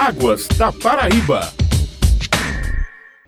Águas da Paraíba.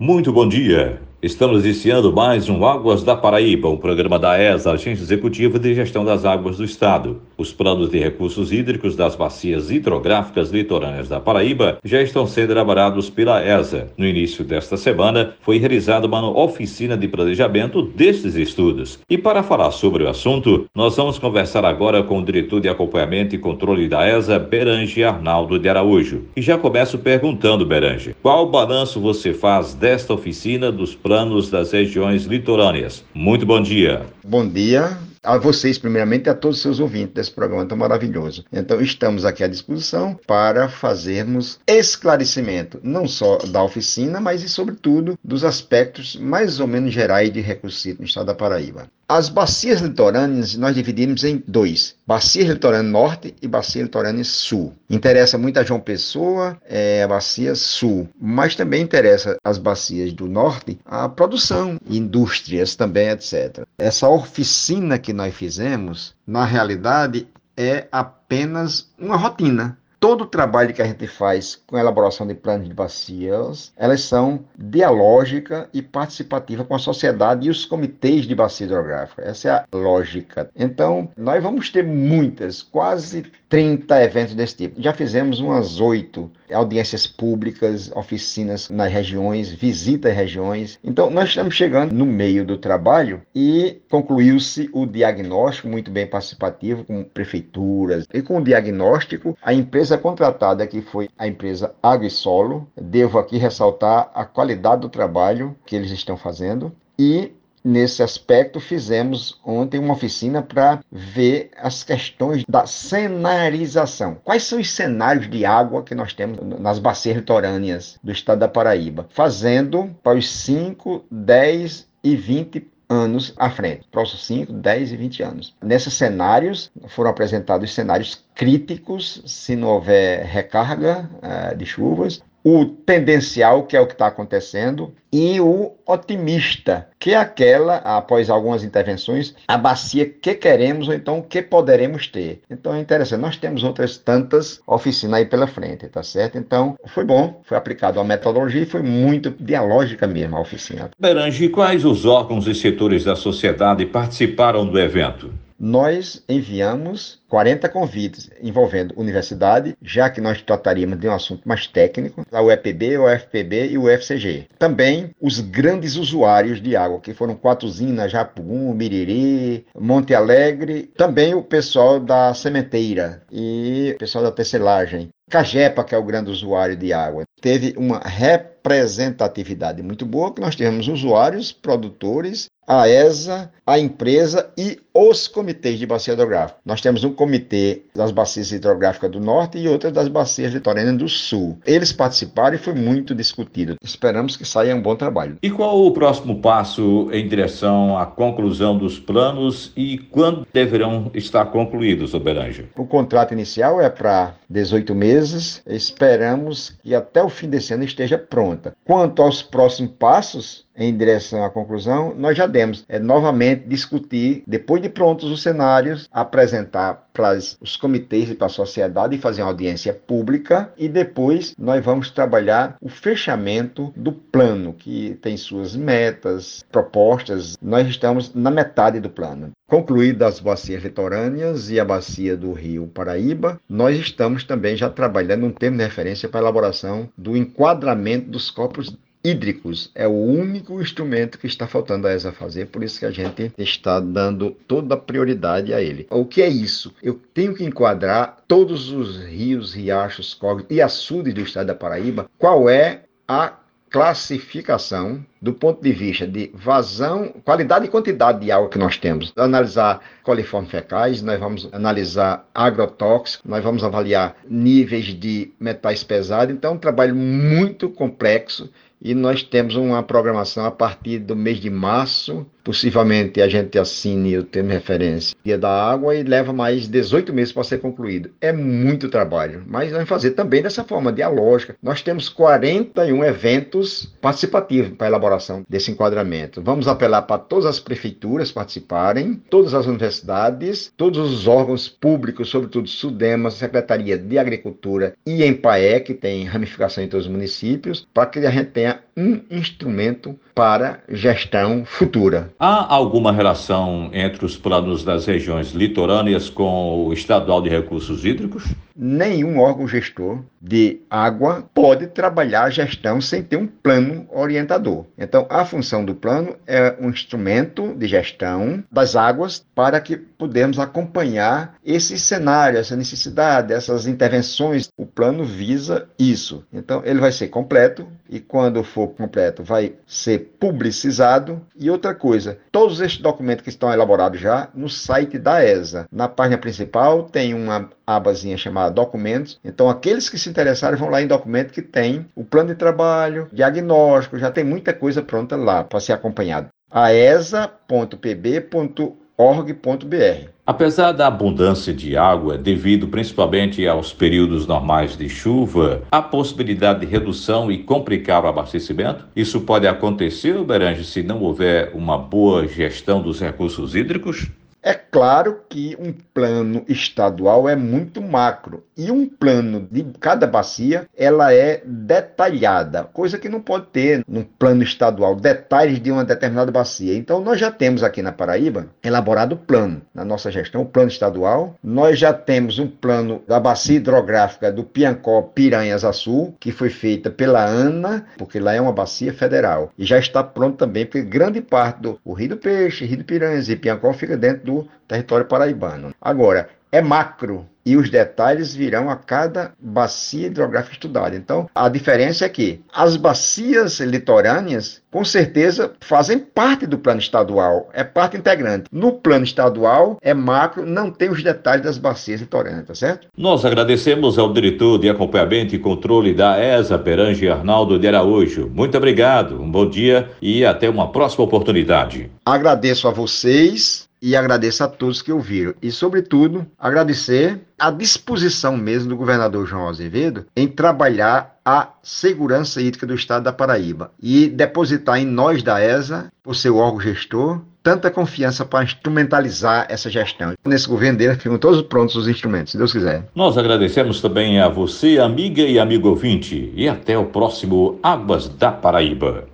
Muito bom dia. Estamos iniciando mais um Águas da Paraíba, um programa da ESA, Agência Executiva de Gestão das Águas do Estado. Os planos de recursos hídricos das bacias hidrográficas litorâneas da Paraíba já estão sendo elaborados pela ESA. No início desta semana, foi realizada uma oficina de planejamento destes estudos. E para falar sobre o assunto, nós vamos conversar agora com o diretor de acompanhamento e controle da ESA, Berange Arnaldo de Araújo. E já começo perguntando, Berange, qual balanço você faz desta oficina dos planos planos das regiões litorâneas. Muito bom dia. Bom dia a vocês, primeiramente, e a todos os seus ouvintes desse programa tão maravilhoso. Então, estamos aqui à disposição para fazermos esclarecimento, não só da oficina, mas e, sobretudo, dos aspectos mais ou menos gerais de recursos no estado da Paraíba. As bacias litorâneas nós dividimos em dois: bacia litorânea norte e bacia litorânea sul. Interessa muito a João Pessoa, é a bacia sul, mas também interessa as bacias do norte a produção, indústrias também, etc. Essa oficina que nós fizemos, na realidade, é apenas uma rotina todo o trabalho que a gente faz com a elaboração de planos de bacias, elas são dialógica e participativa com a sociedade e os comitês de bacia hidrográfica. Essa é a lógica. Então, nós vamos ter muitas, quase 30 eventos desse tipo. Já fizemos umas oito audiências públicas, oficinas nas regiões, visita às regiões. Então, nós estamos chegando no meio do trabalho e concluiu-se o diagnóstico muito bem participativo com prefeituras. E com o diagnóstico, a empresa contratada, que foi a empresa Água e Solo, devo aqui ressaltar a qualidade do trabalho que eles estão fazendo e Nesse aspecto, fizemos ontem uma oficina para ver as questões da cenarização. Quais são os cenários de água que nós temos nas bacias litorâneas do estado da Paraíba? Fazendo para os 5, 10 e 20 anos à frente, próximos 5, 10 e 20 anos. Nesses cenários foram apresentados cenários críticos, se não houver recarga uh, de chuvas, o tendencial, que é o que está acontecendo, e o otimista, que é aquela, após algumas intervenções, a bacia que queremos ou então que poderemos ter. Então é interessante. Nós temos outras tantas oficinas aí pela frente, tá certo? Então foi bom, foi aplicado a metodologia e foi muito dialógica mesmo a oficina. Berange, quais os órgãos e setores da sociedade participaram do evento? Nós enviamos 40 convites envolvendo universidade, já que nós trataríamos de um assunto mais técnico, a UEPB, o UFPB e o UFCG. Também os grandes usuários de água, que foram quatro usinas, Japugum, Miriri, Monte Alegre, também o pessoal da sementeira e o pessoal da tecelagem. Cagepa, que é o grande usuário de água, teve uma representatividade muito boa, que nós tivemos usuários, produtores a ESA, a empresa e os comitês de bacia hidrográfica. Nós temos um comitê das bacias hidrográficas do norte e outro das bacias litorâneas do sul. Eles participaram e foi muito discutido. Esperamos que saia um bom trabalho. E qual o próximo passo em direção à conclusão dos planos e quando deverão estar concluídos, Soberange? O contrato inicial é para 18 meses. Esperamos que até o fim desse ano esteja pronta. Quanto aos próximos passos, em direção à conclusão, nós já demos é, novamente discutir, depois de prontos os cenários, apresentar para os comitês e para a sociedade e fazer uma audiência pública e depois nós vamos trabalhar o fechamento do plano, que tem suas metas, propostas. Nós estamos na metade do plano. Concluídas as bacias litorâneas e a bacia do Rio Paraíba, nós estamos também já trabalhando um termo de referência para a elaboração do enquadramento dos corpos hídricos é o único instrumento que está faltando a ESA fazer, por isso que a gente está dando toda a prioridade a ele. O que é isso? Eu tenho que enquadrar todos os rios, riachos, córregos e açudes do estado da Paraíba. Qual é a classificação do ponto de vista de vazão, qualidade e quantidade de água que nós temos. Analisar coliformes fecais, nós vamos analisar agrotóxicos, nós vamos avaliar níveis de metais pesados. Então, é um trabalho muito complexo e nós temos uma programação a partir do mês de março possivelmente a gente assine o termo de referência Dia da Água e leva mais 18 meses para ser concluído. É muito trabalho, mas vamos fazer também dessa forma dialógica. Nós temos 41 eventos participativos para a elaboração desse enquadramento. Vamos apelar para todas as prefeituras participarem, todas as universidades, todos os órgãos públicos, sobretudo SUDEMA, Secretaria de Agricultura e EMPAE, que tem ramificação em todos os municípios, para que a gente tenha um instrumento para gestão futura. Há alguma relação entre os planos das regiões litorâneas com o estadual de recursos hídricos? Nenhum órgão gestor de água pode trabalhar a gestão sem ter um plano orientador. Então, a função do plano é um instrumento de gestão das águas para que podemos acompanhar esse cenário, essa necessidade, essas intervenções. O plano visa isso. Então, ele vai ser completo e quando for completo vai ser publicizado. E outra coisa, todos estes documentos que estão elaborados já no site da ESA. Na página principal tem uma abazinha chamada documentos. Então, aqueles que se interessarem vão lá em documento que tem o plano de trabalho, diagnóstico, já tem muita coisa pronta lá para ser acompanhado. aesa.pb.org.br Apesar da abundância de água, devido principalmente aos períodos normais de chuva, há possibilidade de redução e complicar o abastecimento? Isso pode acontecer, Berange, se não houver uma boa gestão dos recursos hídricos? É claro que um plano estadual é muito macro e um plano de cada bacia ela é detalhada, coisa que não pode ter num plano estadual detalhes de uma determinada bacia. Então nós já temos aqui na Paraíba elaborado o plano na nossa gestão, o plano estadual. Nós já temos um plano da bacia hidrográfica do Piancó Piranhas Açul, que foi feita pela ANA, porque lá é uma bacia federal e já está pronto também, porque grande parte do Rio do Peixe, Rio do Piranhas e Piancó fica dentro do território paraibano. Agora, é macro e os detalhes virão a cada bacia hidrográfica estudada. Então, a diferença é que as bacias litorâneas, com certeza, fazem parte do plano estadual, é parte integrante. No plano estadual, é macro, não tem os detalhes das bacias litorâneas, tá certo? Nós agradecemos ao diretor de acompanhamento e controle da ESA, Perange Arnaldo de Araújo. Muito obrigado, um bom dia e até uma próxima oportunidade. Agradeço a vocês e agradeço a todos que ouviram. E, sobretudo, agradecer a disposição mesmo do governador João Azevedo em trabalhar a segurança hídrica do estado da Paraíba e depositar em nós da ESA, o seu órgão gestor, tanta confiança para instrumentalizar essa gestão. Nesse governo dele ficam todos prontos os instrumentos, se Deus quiser. Nós agradecemos também a você, amiga e amigo ouvinte, e até o próximo Águas da Paraíba.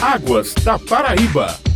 Águas da Paraíba.